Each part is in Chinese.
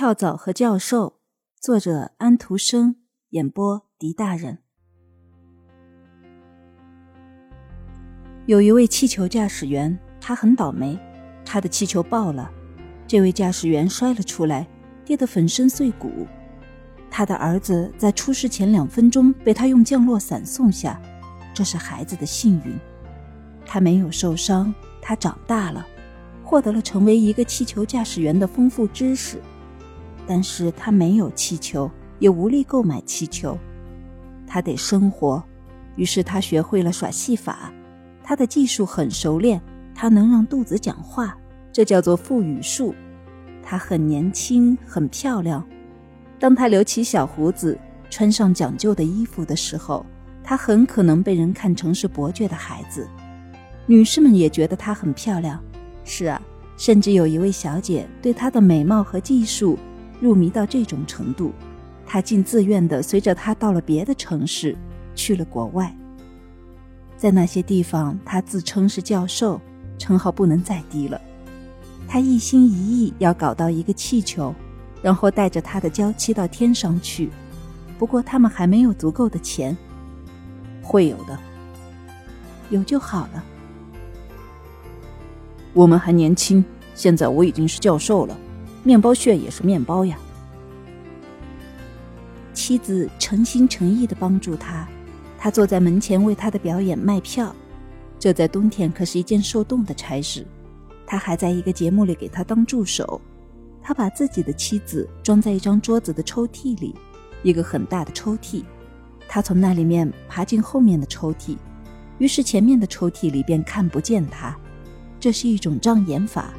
跳蚤和教授，作者安徒生，演播狄大人。有一位气球驾驶员，他很倒霉，他的气球爆了，这位驾驶员摔了出来，跌得粉身碎骨。他的儿子在出事前两分钟被他用降落伞送下，这是孩子的幸运。他没有受伤，他长大了，获得了成为一个气球驾驶员的丰富知识。但是他没有气球，也无力购买气球，他得生活，于是他学会了耍戏法，他的技术很熟练，他能让肚子讲话，这叫做腹语术。他很年轻，很漂亮。当他留起小胡子，穿上讲究的衣服的时候，他很可能被人看成是伯爵的孩子。女士们也觉得她很漂亮。是啊，甚至有一位小姐对她的美貌和技术。入迷到这种程度，他竟自愿地随着他到了别的城市，去了国外。在那些地方，他自称是教授，称号不能再低了。他一心一意要搞到一个气球，然后带着他的娇妻到天上去。不过他们还没有足够的钱。会有的，有就好了。我们还年轻，现在我已经是教授了。面包屑也是面包呀。妻子诚心诚意的帮助他，他坐在门前为他的表演卖票，这在冬天可是一件受冻的差事。他还在一个节目里给他当助手。他把自己的妻子装在一张桌子的抽屉里，一个很大的抽屉。他从那里面爬进后面的抽屉，于是前面的抽屉里便看不见他。这是一种障眼法。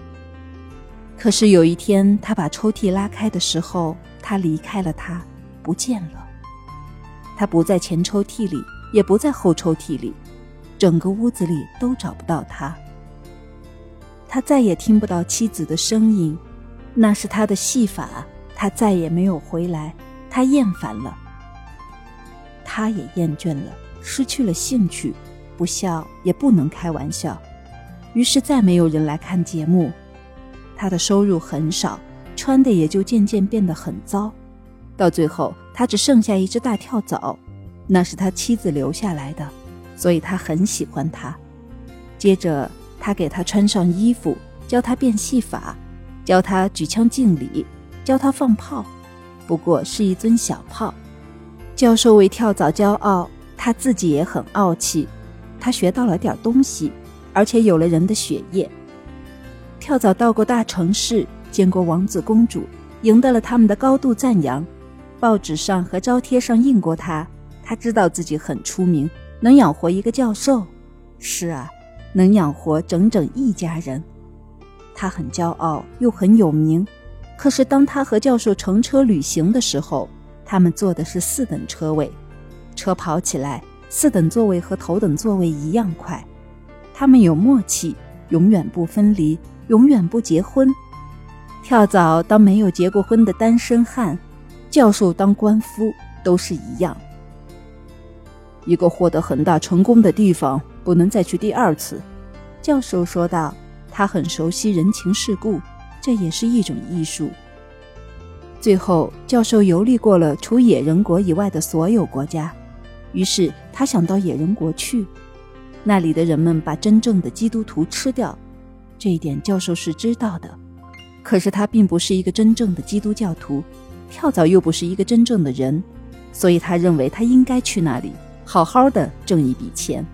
可是有一天，他把抽屉拉开的时候，他离开了，他不见了。他不在前抽屉里，也不在后抽屉里，整个屋子里都找不到他。他再也听不到妻子的声音，那是他的戏法。他再也没有回来，他厌烦了，他也厌倦了，失去了兴趣，不笑也不能开玩笑，于是再没有人来看节目。他的收入很少，穿的也就渐渐变得很糟，到最后他只剩下一只大跳蚤，那是他妻子留下来的，所以他很喜欢他。接着他给他穿上衣服，教他变戏法，教他举枪敬礼，教他放炮，不过是一尊小炮。教授为跳蚤骄傲，他自己也很傲气，他学到了点东西，而且有了人的血液。跳蚤到过大城市，见过王子公主，赢得了他们的高度赞扬。报纸上和招贴上印过他，他知道自己很出名，能养活一个教授。是啊，能养活整整一家人。他很骄傲，又很有名。可是当他和教授乘车旅行的时候，他们坐的是四等车位，车跑起来，四等座位和头等座位一样快。他们有默契，永远不分离。永远不结婚，跳蚤当没有结过婚的单身汉，教授当官夫都是一样。一个获得很大成功的地方，不能再去第二次。教授说道：“他很熟悉人情世故，这也是一种艺术。”最后，教授游历过了除野人国以外的所有国家，于是他想到野人国去，那里的人们把真正的基督徒吃掉。这一点教授是知道的，可是他并不是一个真正的基督教徒，跳蚤又不是一个真正的人，所以他认为他应该去那里好好的挣一笔钱。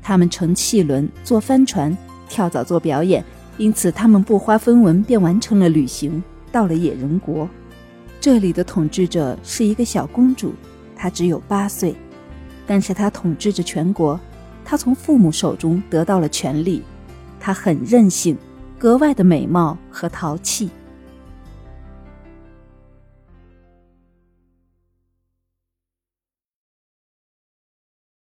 他们乘汽轮，坐帆船，跳蚤做表演，因此他们不花分文便完成了旅行，到了野人国。这里的统治者是一个小公主，她只有八岁，但是她统治着全国，她从父母手中得到了权力。她很任性，格外的美貌和淘气。